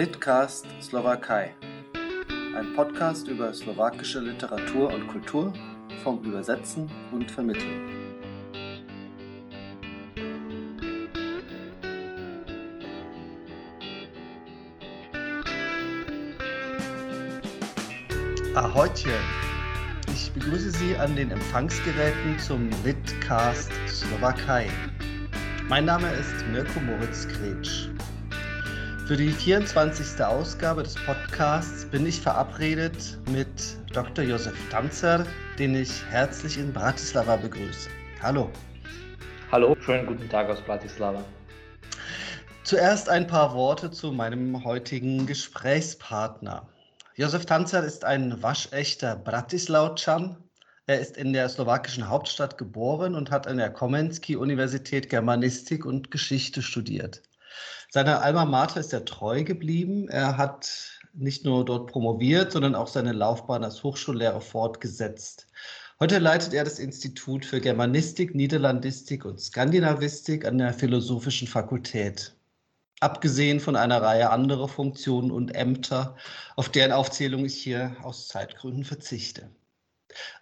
Litcast Slowakei. Ein Podcast über slowakische Literatur und Kultur vom Übersetzen und Vermitteln. Ahojtje! Ich begrüße Sie an den Empfangsgeräten zum Litcast Slowakei. Mein Name ist Mirko Moritz Kretsch. Für die 24. Ausgabe des Podcasts bin ich verabredet mit Dr. Josef Tanzer, den ich herzlich in Bratislava begrüße. Hallo. Hallo, schönen guten Tag aus Bratislava. Zuerst ein paar Worte zu meinem heutigen Gesprächspartner. Josef Tanzer ist ein waschechter Bratislaučan. Er ist in der slowakischen Hauptstadt geboren und hat an der Komenski-Universität Germanistik und Geschichte studiert. Seiner Alma Mater ist er treu geblieben. Er hat nicht nur dort promoviert, sondern auch seine Laufbahn als Hochschullehrer fortgesetzt. Heute leitet er das Institut für Germanistik, Niederlandistik und Skandinavistik an der Philosophischen Fakultät. Abgesehen von einer Reihe anderer Funktionen und Ämter, auf deren Aufzählung ich hier aus Zeitgründen verzichte.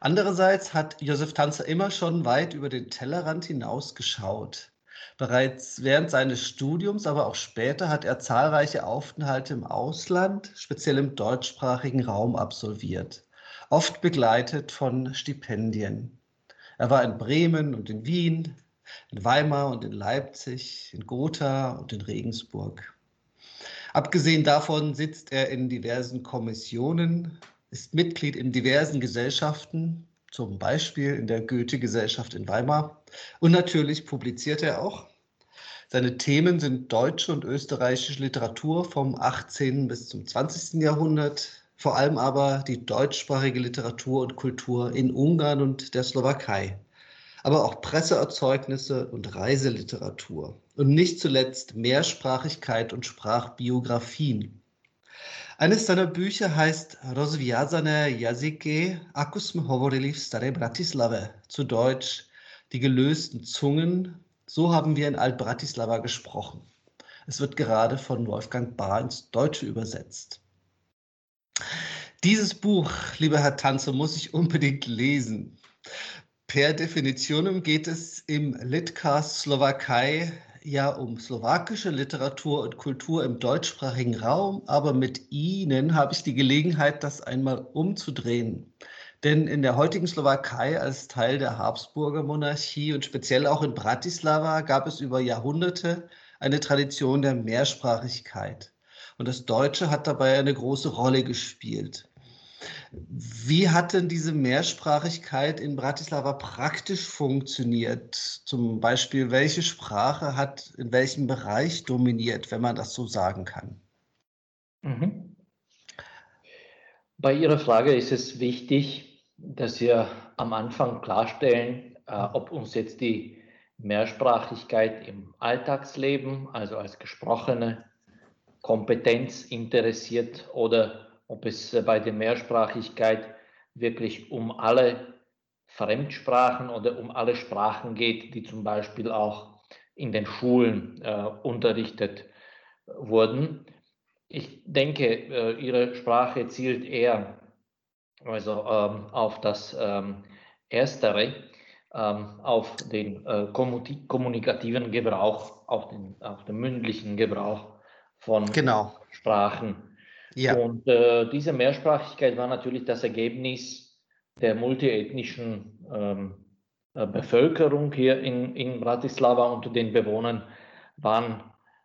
Andererseits hat Josef Tanzer immer schon weit über den Tellerrand hinaus geschaut. Bereits während seines Studiums, aber auch später hat er zahlreiche Aufenthalte im Ausland, speziell im deutschsprachigen Raum, absolviert, oft begleitet von Stipendien. Er war in Bremen und in Wien, in Weimar und in Leipzig, in Gotha und in Regensburg. Abgesehen davon sitzt er in diversen Kommissionen, ist Mitglied in diversen Gesellschaften, zum Beispiel in der Goethe-Gesellschaft in Weimar. Und natürlich publiziert er auch. Seine Themen sind deutsche und österreichische Literatur vom 18. bis zum 20. Jahrhundert, vor allem aber die deutschsprachige Literatur und Kultur in Ungarn und der Slowakei, aber auch Presseerzeugnisse und Reiseliteratur und nicht zuletzt Mehrsprachigkeit und Sprachbiografien. Eines seiner Bücher heißt Rozviazane Jazyky, ako jsme hovorili v Staré Bratislave, zu Deutsch Die gelösten Zungen, so haben wir in Alt-Bratislava gesprochen. Es wird gerade von Wolfgang Bahr ins Deutsche übersetzt. Dieses Buch, lieber Herr Tanze, muss ich unbedingt lesen. Per Definition geht es im Litcast Slowakei ja um slowakische Literatur und Kultur im deutschsprachigen Raum, aber mit Ihnen habe ich die Gelegenheit, das einmal umzudrehen. Denn in der heutigen Slowakei als Teil der Habsburger Monarchie und speziell auch in Bratislava gab es über Jahrhunderte eine Tradition der Mehrsprachigkeit. Und das Deutsche hat dabei eine große Rolle gespielt. Wie hat denn diese Mehrsprachigkeit in Bratislava praktisch funktioniert? Zum Beispiel, welche Sprache hat in welchem Bereich dominiert, wenn man das so sagen kann? Mhm. Bei Ihrer Frage ist es wichtig, dass wir am Anfang klarstellen, äh, ob uns jetzt die Mehrsprachigkeit im Alltagsleben, also als gesprochene Kompetenz interessiert oder ob es äh, bei der Mehrsprachigkeit wirklich um alle Fremdsprachen oder um alle Sprachen geht, die zum Beispiel auch in den Schulen äh, unterrichtet wurden. Ich denke, äh, Ihre Sprache zielt eher also, ähm, auf das ähm, Erstere, ähm, auf den äh, kommunikativen Gebrauch, auf den, auf den mündlichen Gebrauch von genau. Sprachen. Ja. Und äh, diese Mehrsprachigkeit war natürlich das Ergebnis der multiethnischen ähm, äh, Bevölkerung hier in, in Bratislava. Unter den Bewohnern waren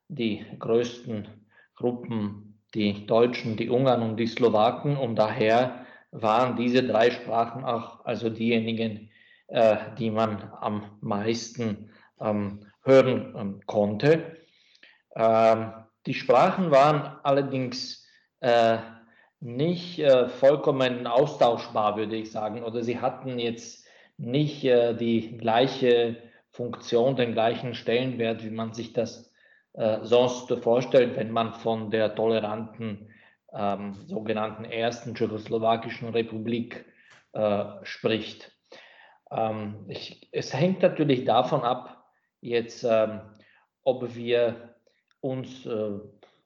die größten Gruppen die Deutschen, die Ungarn und die Slowaken. Und daher waren diese drei Sprachen auch also diejenigen, äh, die man am meisten ähm, hören ähm, konnte. Ähm, die Sprachen waren allerdings äh, nicht äh, vollkommen austauschbar, würde ich sagen. Oder sie hatten jetzt nicht äh, die gleiche Funktion, den gleichen Stellenwert, wie man sich das äh, sonst vorstellt, wenn man von der toleranten ähm, sogenannten ersten tschechoslowakischen Republik äh, spricht. Ähm, ich, es hängt natürlich davon ab, jetzt, ähm, ob wir uns äh,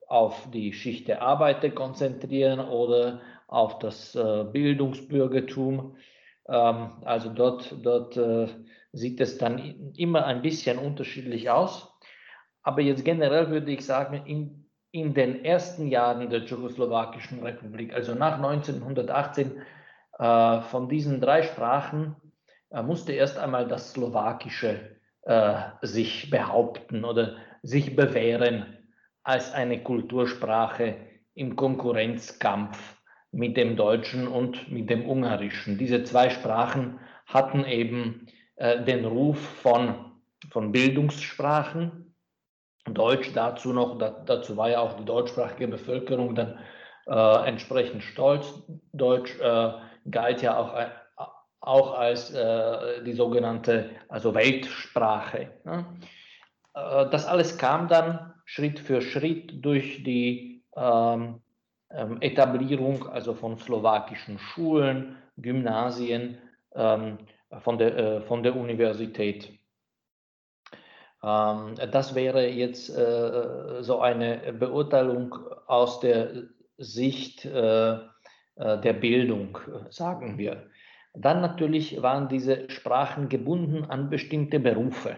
auf die Schicht der Arbeiter konzentrieren oder auf das äh, Bildungsbürgertum. Ähm, also dort, dort äh, sieht es dann immer ein bisschen unterschiedlich aus. Aber jetzt generell würde ich sagen, in, in den ersten Jahren der Tschechoslowakischen Republik, also nach 1918, äh, von diesen drei Sprachen äh, musste erst einmal das Slowakische äh, sich behaupten oder sich bewähren als eine Kultursprache im Konkurrenzkampf mit dem Deutschen und mit dem Ungarischen. Diese zwei Sprachen hatten eben äh, den Ruf von, von Bildungssprachen. Deutsch dazu noch, da, dazu war ja auch die deutschsprachige Bevölkerung dann äh, entsprechend stolz. Deutsch äh, galt ja auch, äh, auch als äh, die sogenannte also Weltsprache. Ne? Äh, das alles kam dann Schritt für Schritt durch die ähm, ähm, Etablierung also von slowakischen Schulen, Gymnasien, ähm, von, der, äh, von der Universität. Ähm, das wäre jetzt äh, so eine Beurteilung aus der Sicht äh, der Bildung, sagen wir. Dann natürlich waren diese Sprachen gebunden an bestimmte Berufe.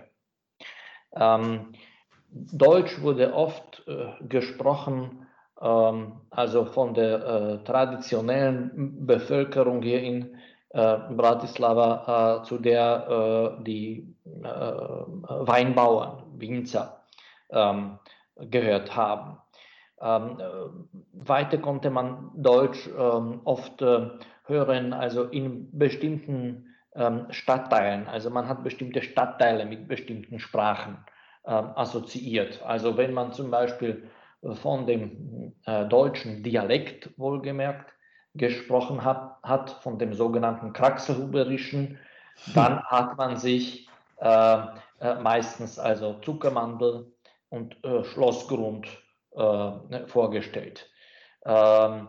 Deutsch wurde oft gesprochen ähm, also von der äh, traditionellen Bevölkerung hier in äh, Bratislava, äh, zu der die Weinbauern, Winzer ähm, gehört haben. Ähm, weiter konnte man Deutsch oft hören, also in bestimmten Stadtteilen. Also man hat bestimmte Stadtteile mit bestimmten Sprachen assoziiert. Also wenn man zum Beispiel von dem äh, deutschen Dialekt wohlgemerkt gesprochen hat, hat von dem sogenannten Kraxelhuberischen, dann hat man sich äh, äh, meistens also Zuckermandel und äh, Schlossgrund äh, ne, vorgestellt. Ähm,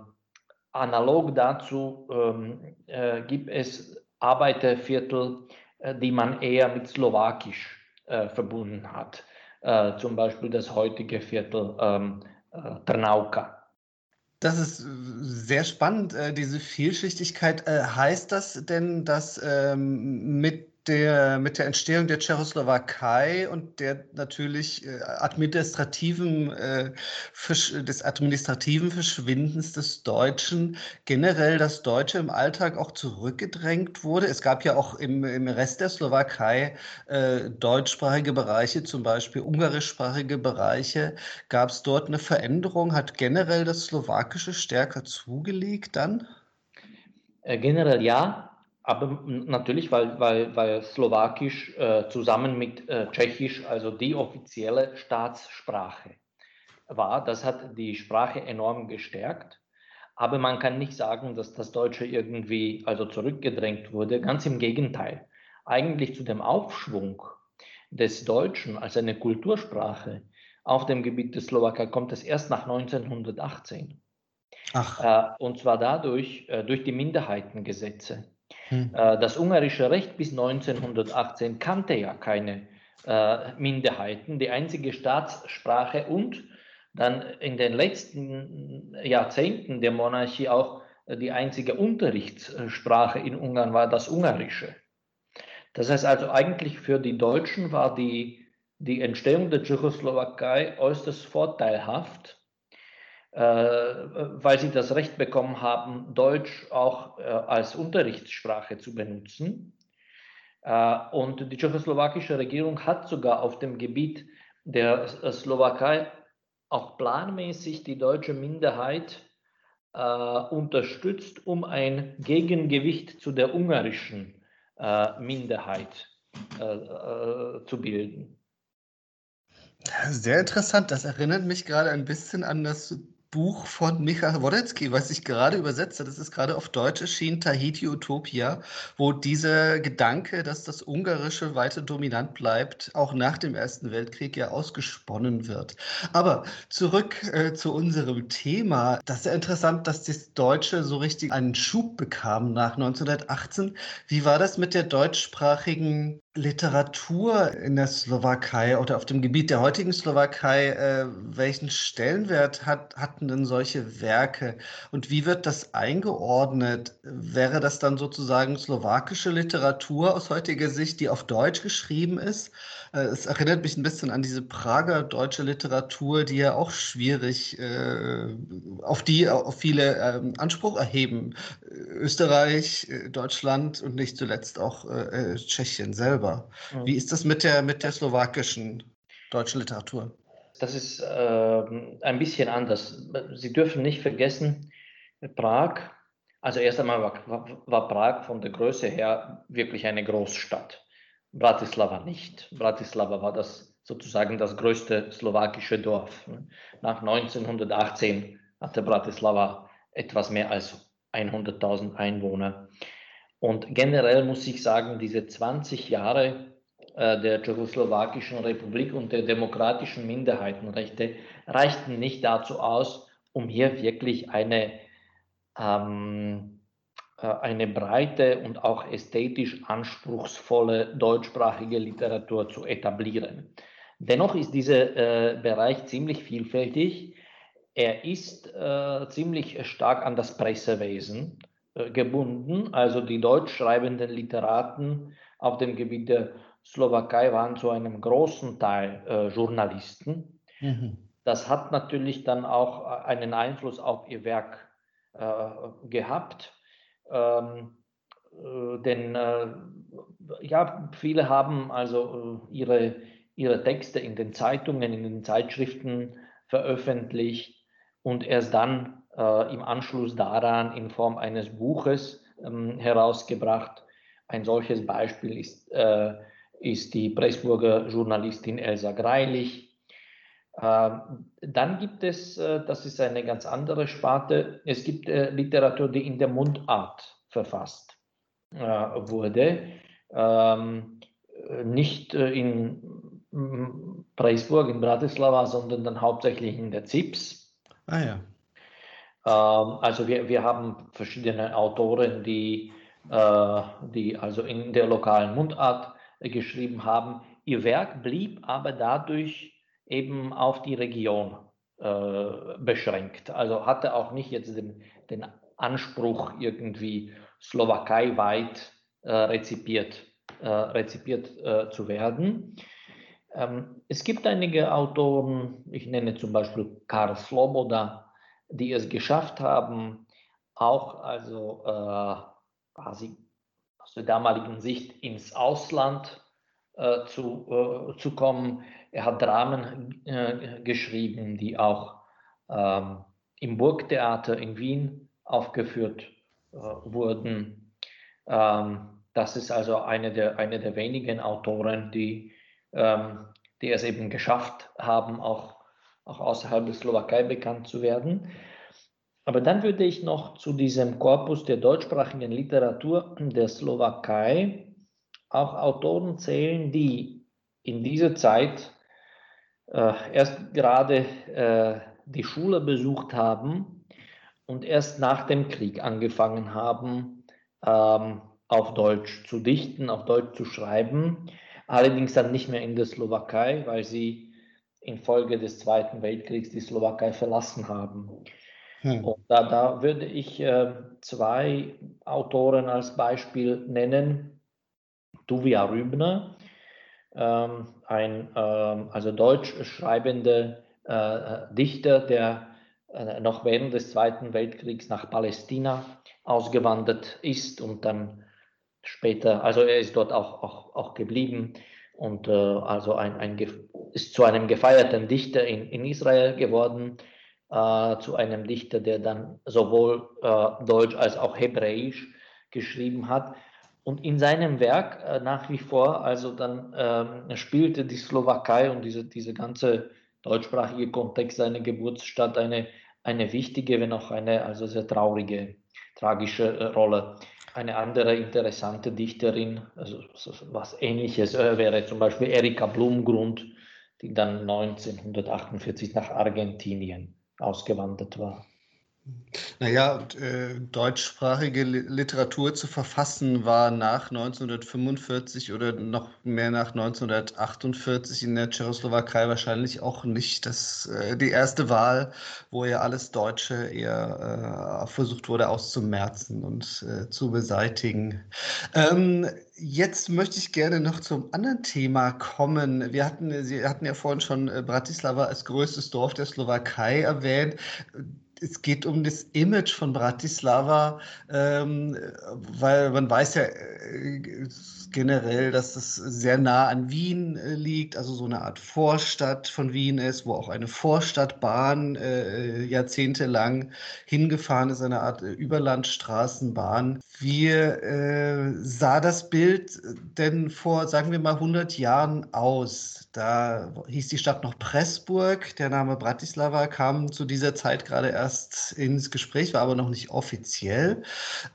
analog dazu ähm, äh, gibt es Arbeiterviertel, die man eher mit Slowakisch verbunden hat äh, zum Beispiel das heutige Viertel ähm, äh, Trnauka. Das ist sehr spannend, äh, diese Vielschichtigkeit. Äh, heißt das denn, dass ähm, mit der, mit der Entstehung der Tschechoslowakei und der natürlich äh, administrativen, äh, des administrativen Verschwindens des Deutschen generell das Deutsche im Alltag auch zurückgedrängt wurde. Es gab ja auch im, im Rest der Slowakei äh, deutschsprachige Bereiche, zum Beispiel ungarischsprachige Bereiche. Gab es dort eine Veränderung? Hat generell das Slowakische stärker zugelegt dann? Äh, generell ja, aber natürlich, weil, weil, weil Slowakisch äh, zusammen mit äh, Tschechisch also die offizielle Staatssprache war. Das hat die Sprache enorm gestärkt. Aber man kann nicht sagen, dass das Deutsche irgendwie also zurückgedrängt wurde. Ganz im Gegenteil. Eigentlich zu dem Aufschwung des Deutschen als eine Kultursprache auf dem Gebiet des Slowakei kommt es erst nach 1918. Ach. Äh, und zwar dadurch, äh, durch die Minderheitengesetze. Hm. Äh, das ungarische Recht bis 1918 kannte ja keine äh, Minderheiten. Die einzige Staatssprache und dann in den letzten Jahrzehnten der Monarchie auch die einzige Unterrichtssprache in Ungarn war das Ungarische. Das heißt also eigentlich für die Deutschen war die, die Entstehung der Tschechoslowakei äußerst vorteilhaft, äh, weil sie das Recht bekommen haben, Deutsch auch äh, als Unterrichtssprache zu benutzen. Äh, und die tschechoslowakische Regierung hat sogar auf dem Gebiet der Slowakei auch planmäßig die deutsche Minderheit unterstützt, um ein Gegengewicht zu der ungarischen Minderheit zu bilden. Sehr interessant. Das erinnert mich gerade ein bisschen an das Buch von Michael Worecki, was ich gerade übersetze. Das ist gerade auf Deutsch erschienen, Tahiti Utopia, wo dieser Gedanke, dass das Ungarische weiter dominant bleibt, auch nach dem Ersten Weltkrieg ja ausgesponnen wird. Aber zurück äh, zu unserem Thema. Das ist ja interessant, dass das Deutsche so richtig einen Schub bekam nach 1918. Wie war das mit der deutschsprachigen Literatur in der Slowakei oder auf dem Gebiet der heutigen Slowakei, äh, welchen Stellenwert hat, hatten denn solche Werke und wie wird das eingeordnet? Wäre das dann sozusagen slowakische Literatur aus heutiger Sicht, die auf Deutsch geschrieben ist? Äh, es erinnert mich ein bisschen an diese Prager deutsche Literatur, die ja auch schwierig, äh, auf die auf viele ähm, Anspruch erheben. Österreich, äh, Deutschland und nicht zuletzt auch äh, äh, Tschechien selber selber. Mhm. Wie ist das mit der, mit der slowakischen deutschen Literatur? Das ist äh, ein bisschen anders. Sie dürfen nicht vergessen, Prag, also erst einmal war, war, Prag von der Größe her wirklich eine Großstadt. Bratislava nicht. Bratislava war das sozusagen das größte slowakische Dorf. Nach 1918 hatte Bratislava etwas mehr als 100.000 Einwohner. Und generell muss ich sagen, diese 20 Jahre äh, der Tschechoslowakischen Republik und der demokratischen Minderheitenrechte reichten nicht dazu aus, um hier wirklich eine, ähm, äh, eine breite und auch ästhetisch anspruchsvolle deutschsprachige Literatur zu etablieren. Dennoch ist dieser äh, Bereich ziemlich vielfältig. Er ist äh, ziemlich stark an das Pressewesen gebunden. Also die deutsch schreibenden Literaten auf dem Gebiet der Slowakei waren zu einem großen Teil äh, Journalisten. Mhm. Das hat natürlich dann auch äh, einen Einfluss auf ihr Werk äh, gehabt. Ähm, äh, denn äh, ja, viele haben also ihre, ihre Texte in den Zeitungen, in den Zeitschriften veröffentlicht und erst dann äh, im Anschluss daran in Form eines Buches ähm, herausgebracht. Ein solches Beispiel ist, äh, ist die Pressburger Journalistin Elsa Greilich. Äh, dann gibt es, äh, das ist eine ganz andere Sparte, es gibt äh, Literatur, die in der Mundart verfasst äh, wurde. Ähm, nicht in Preisburg, in Bratislava, sondern dann hauptsächlich in der ZIPS. Ah ja. Ähm, also wir, wir haben verschiedene Autoren, die, äh, die also in der lokalen Mundart geschrieben haben. Ihr Werk blieb aber dadurch eben auf die Region äh, beschränkt. Also hatte auch nicht jetzt den, den Anspruch, irgendwie slowakeiweit äh, rezipiert, äh, rezipiert äh, zu werden. Ähm, es gibt einige Autoren, ich nenne zum Beispiel Karl Sloboda, die es geschafft haben, auch also äh, quasi aus der damaligen Sicht ins Ausland äh, zu, äh, zu kommen. Er hat Dramen äh, geschrieben, die auch ähm, im Burgtheater in Wien aufgeführt äh, wurden. Ähm, das ist also eine der, eine der wenigen Autoren, die, ähm, die es eben geschafft haben, auch auch außerhalb der Slowakei bekannt zu werden. Aber dann würde ich noch zu diesem Korpus der deutschsprachigen Literatur der Slowakei auch Autoren zählen, die in dieser Zeit äh, erst gerade äh, die Schule besucht haben und erst nach dem Krieg angefangen haben, ähm, auf Deutsch zu dichten, auf Deutsch zu schreiben. Allerdings dann nicht mehr in der Slowakei, weil sie infolge des Zweiten Weltkriegs die Slowakei verlassen haben. Hm. Und da, da würde ich äh, zwei Autoren als Beispiel nennen. Tuvia Rübner, ähm, ein ähm, also deutsch schreibender äh, Dichter, der äh, noch während des Zweiten Weltkriegs nach Palästina ausgewandert ist und dann später, also er ist dort auch, auch, auch geblieben und äh, also ein, ein, ist zu einem gefeierten Dichter in, in Israel geworden, äh, zu einem Dichter, der dann sowohl äh, Deutsch als auch Hebräisch geschrieben hat. Und in seinem Werk äh, nach wie vor, also dann ähm, spielte die Slowakei und diese, diese ganze deutschsprachige Kontext seiner Geburtsstadt eine, eine wichtige, wenn auch eine also sehr traurige, tragische äh, Rolle. Eine andere interessante Dichterin, also was ähnliches äh, wäre zum Beispiel Erika Blumgrund, die dann 1948 nach Argentinien ausgewandert war. Naja, äh, deutschsprachige Literatur zu verfassen war nach 1945 oder noch mehr nach 1948 in der Tschechoslowakei wahrscheinlich auch nicht das, äh, die erste Wahl, wo ja alles Deutsche eher äh, versucht wurde auszumerzen und äh, zu beseitigen. Ähm, Jetzt möchte ich gerne noch zum anderen Thema kommen. Wir hatten, Sie hatten ja vorhin schon äh, Bratislava als größtes Dorf der Slowakei erwähnt es geht um das Image von Bratislava, ähm, weil man weiß ja äh, generell, dass es sehr nah an Wien äh, liegt, also so eine Art Vorstadt von Wien ist, wo auch eine Vorstadtbahn äh, jahrzehntelang hingefahren ist, eine Art äh, Überlandstraßenbahn. Wie äh, sah das Bild denn vor, sagen wir mal, 100 Jahren aus? Da hieß die Stadt noch Pressburg. Der Name Bratislava kam zu dieser Zeit gerade erst ins Gespräch, war aber noch nicht offiziell.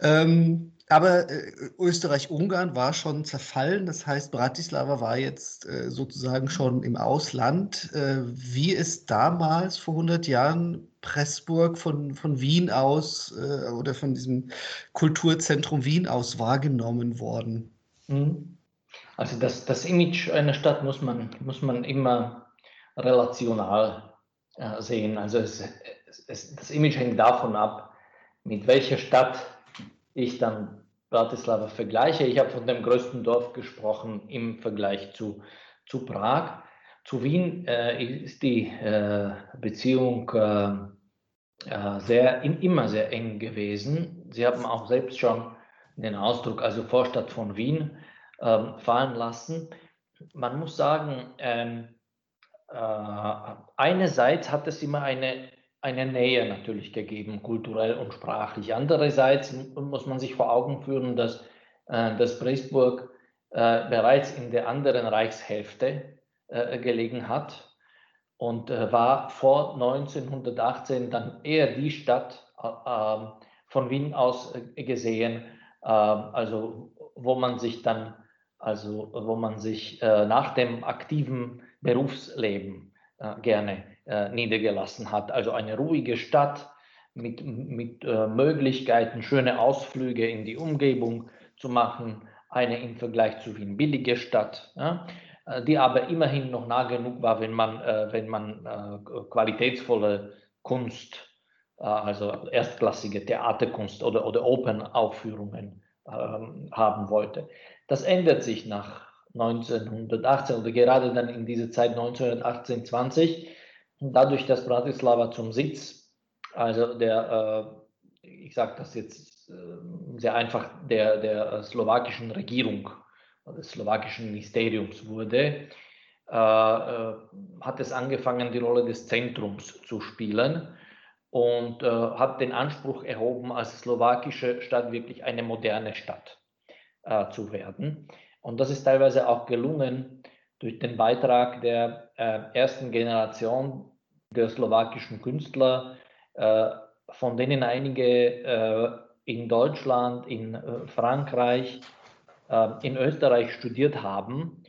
Ähm, aber äh, Österreich-Ungarn war schon zerfallen. Das heißt, Bratislava war jetzt äh, sozusagen schon im Ausland. Äh, wie ist damals vor 100 Jahren Pressburg von, von Wien aus äh, oder von diesem Kulturzentrum Wien aus wahrgenommen worden? Mhm. Also das, das Image einer Stadt muss man, muss man immer relational äh, sehen. Also es, es, das Image hängt davon ab, mit welcher Stadt ich dann Bratislava vergleiche. Ich habe von dem größten Dorf gesprochen im Vergleich zu, zu Prag. Zu Wien äh, ist die äh, Beziehung äh, äh sehr, in, immer sehr eng gewesen. Sie haben auch selbst schon den Ausdruck, also Vorstadt von Wien, ähm, fallen lassen. Man muss sagen, ähm, äh, einerseits hat es immer eine eine Nähe natürlich gegeben, kulturell und sprachlich. Andererseits muss man sich vor Augen führen, dass, äh, dass Pressburg äh, bereits in der anderen Reichshälfte äh, gelegen hat und äh, war vor 1918 dann eher die Stadt äh, ähm, von Wien aus äh, gesehen, also wo man sich dann, also wo man sich nach dem aktiven Berufsleben gerne äh, niedergelassen hat. Also eine ruhige Stadt mit, mit äh, Möglichkeiten, schöne Ausflüge in die Umgebung zu machen, eine im Vergleich zu Wien billige Stadt, ja, äh, die aber immerhin noch nah genug war, wenn man, äh, wenn man äh, qualitätsvolle Kunst, also erstklassige Theaterkunst oder, oder Open-Aufführungen ähm, haben wollte. Das ändert sich nach 1918 oder gerade dann in dieser Zeit 1918, 20 dadurch, dass Bratislava zum Sitz, also der, äh, ich sage das jetzt äh, sehr einfach, der, der äh, slowakischen Regierung, des slowakischen Ministeriums wurde, hat es angefangen, die Rolle des Zentrums zu spielen und hat den Anspruch erhoben, als slowakische Stadt wirklich eine moderne Stadt zu werden. Und das ist teilweise auch gelungen durch den Beitrag der äh, ersten Generation der slowakischen Künstler, äh, von denen einige äh, in Deutschland, in äh, Frankreich, in Österreich studiert haben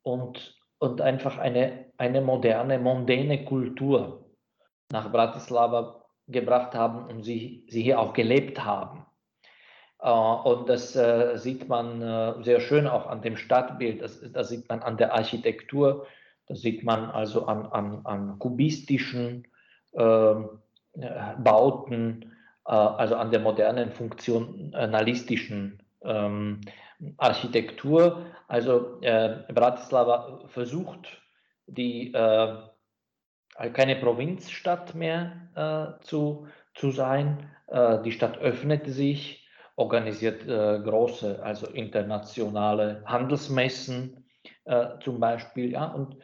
und, und einfach eine, eine moderne, mondäne Kultur nach Bratislava gebracht haben und sie, sie hier auch gelebt haben. Und das sieht man sehr schön auch an dem Stadtbild, das, das sieht man an der Architektur, das sieht man also an, an, an kubistischen ähm, Bauten, also an der modernen funktionalistischen ähm, Architektur. Also Bratislava versucht, die keine Provinzstadt mehr zu, zu sein. die Stadt öffnet sich organisiert äh, große, also internationale Handelsmessen äh, zum Beispiel, ja, und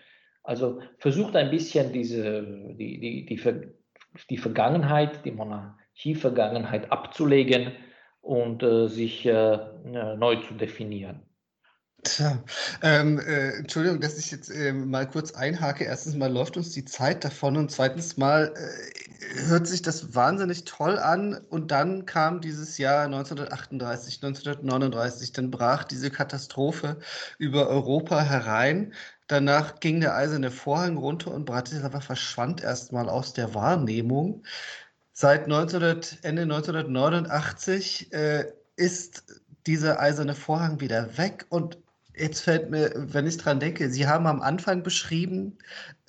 also versucht ein bisschen diese, die, die, die, die Vergangenheit, die Monarchie-Vergangenheit abzulegen und äh, sich äh, neu zu definieren. Tja, ähm, äh, Entschuldigung, dass ich jetzt äh, mal kurz einhake. Erstens mal läuft uns die Zeit davon und zweitens mal äh, hört sich das wahnsinnig toll an und dann kam dieses Jahr 1938, 1939, dann brach diese Katastrophe über Europa herein. Danach ging der eiserne Vorhang runter und Bratislava verschwand erstmal aus der Wahrnehmung. Seit 1900, Ende 1989 äh, ist dieser eiserne Vorhang wieder weg und Jetzt fällt mir, wenn ich dran denke, Sie haben am Anfang beschrieben,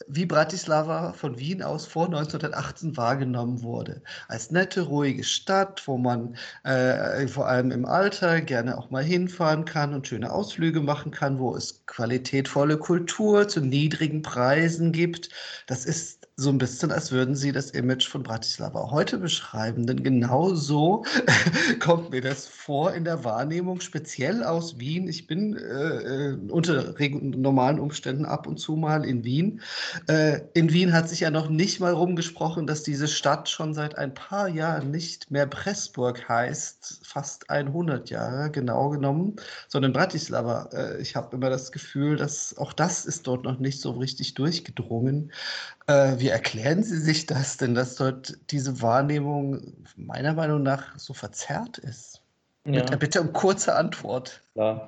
wie Bratislava von Wien aus vor 1918 wahrgenommen wurde. Als nette, ruhige Stadt, wo man äh, vor allem im Alter gerne auch mal hinfahren kann und schöne Ausflüge machen kann, wo es qualitätvolle Kultur zu niedrigen Preisen gibt. Das ist so ein bisschen, als würden Sie das Image von Bratislava heute beschreiben. Denn genau so kommt mir das vor in der Wahrnehmung, speziell aus Wien. Ich bin äh, äh unter normalen Umständen ab und zu mal in Wien. Äh, in Wien hat sich ja noch nicht mal rumgesprochen, dass diese Stadt schon seit ein paar Jahren nicht mehr Pressburg heißt, fast 100 Jahre genau genommen, sondern Bratislava. Äh, ich habe immer das Gefühl, dass auch das ist dort noch nicht so richtig durchgedrungen. Äh, wie erklären Sie sich das denn, dass dort diese Wahrnehmung meiner Meinung nach so verzerrt ist? Ja. Bitte, bitte um kurze Antwort. Ja.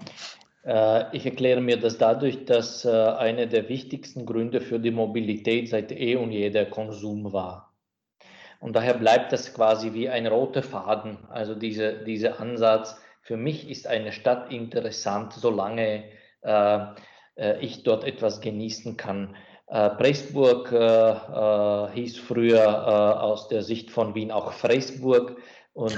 Äh, ich erkläre mir das dadurch, dass äh, einer der wichtigsten Gründe für die Mobilität seit eh und je der Konsum war. Und daher bleibt das quasi wie ein roter Faden. Also diese, dieser Ansatz, für mich ist eine Stadt interessant, solange äh, äh ich dort etwas genießen kann. Äh, Pressburg äh, hieß früher aus der Sicht von Wien auch Freisburg und,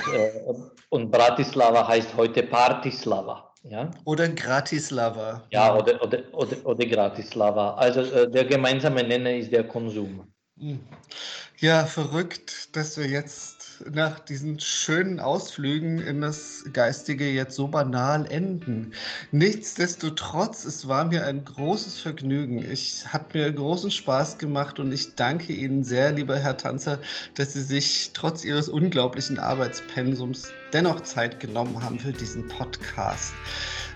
und Bratislava heißt heute Partislava. Ja? Oder Gratislava. Ja, oder, oder, oder, oder Gratislava. Also äh, der gemeinsame Nenner ist der Konsum. Hm. Ja, verrückt, dass wir jetzt nach diesen schönen Ausflügen in das Geistige jetzt so banal enden. Nichtsdestotrotz, es war mir ein großes Vergnügen. Ich hat mir großen Spaß gemacht und ich danke Ihnen sehr, lieber Herr Tanzer, dass Sie sich trotz Ihres unglaublichen Arbeitspensums dennoch Zeit genommen haben für diesen Podcast.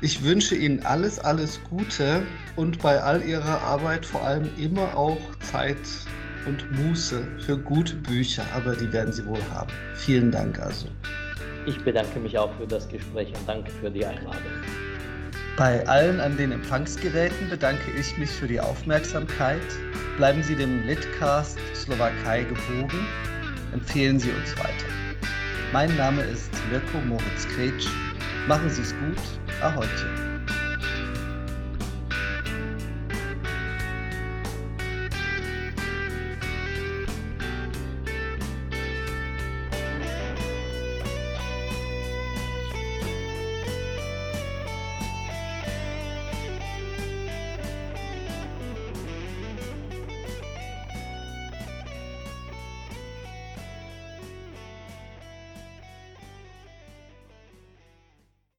Ich wünsche Ihnen alles, alles Gute und bei all Ihrer Arbeit vor allem immer auch Zeit und Muße für gute Bücher, aber die werden Sie wohl haben. Vielen Dank also. Ich bedanke mich auch für das Gespräch und danke für die Einladung. Bei allen an den Empfangsgeräten bedanke ich mich für die Aufmerksamkeit. Bleiben Sie dem Litcast Slowakei gewogen. Empfehlen Sie uns weiter. Mein Name ist Mirko Moritz Kretsch. Machen Sie es gut. Ahojte.